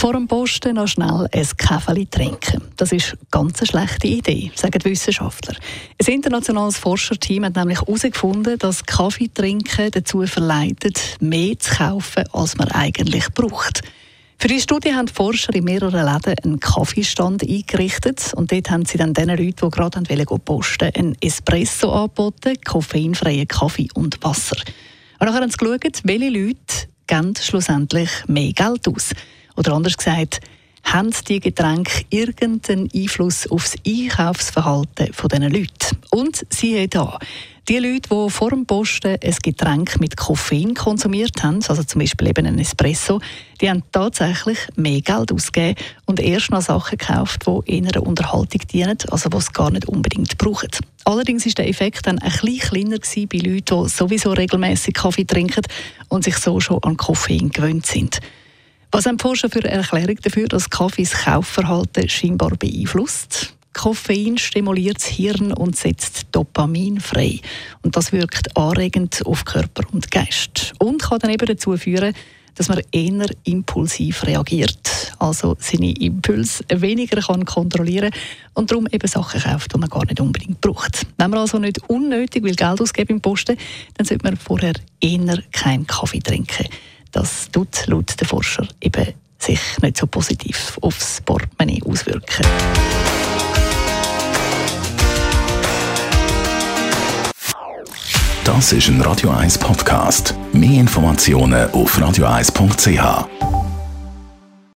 vor dem Posten noch schnell ein Kaffee trinken. Das ist eine ganz schlechte Idee, sagen die Wissenschaftler. Ein internationales Forscherteam hat nämlich herausgefunden, dass Kaffee trinken dazu verleitet, mehr zu kaufen, als man eigentlich braucht. Für die Studie haben die Forscher in mehreren Läden einen Kaffeestand eingerichtet und dort haben sie dann den Leuten, die gerade posten einen Espresso angeboten, koffeinfreien Kaffee und Wasser. Und nachher haben sie geschaut, welche Leute geben schlussendlich mehr Geld aus. Oder anders gesagt, haben die Getränke irgendeinen Einfluss auf das Einkaufsverhalten dieser Leute? Und siehe da, die Leute, die vor dem Posten ein Getränk mit Koffein konsumiert haben, also zum Beispiel eben einen Espresso, die haben tatsächlich mehr Geld ausgegeben und erst noch Sachen gekauft, die in einer Unterhaltung dienen, also die es gar nicht unbedingt brauchen. Allerdings war der Effekt dann ein bisschen kleiner bei Leuten, die sowieso regelmäßig Kaffee trinken und sich so schon an Koffein gewöhnt sind. Was haben Forscher für eine Erklärung dafür, dass Kaffee das Kaufverhalten scheinbar beeinflusst? Koffein stimuliert das Hirn und setzt Dopamin frei. Und das wirkt anregend auf Körper und Geist. Und kann dann eben dazu führen, dass man eher impulsiv reagiert, also seine Impulse weniger kann kontrollieren und darum eben Sachen kauft, die man gar nicht unbedingt braucht. Wenn man also nicht unnötig will Geld ausgeben im Posten, dann sollte man vorher eher keinen Kaffee trinken. Das tut laut den Forscher eben sich nicht so positiv aufs Portemonnaie auswirken. Das ist ein Radio 1 Podcast. Mehr Informationen auf radio1.ch.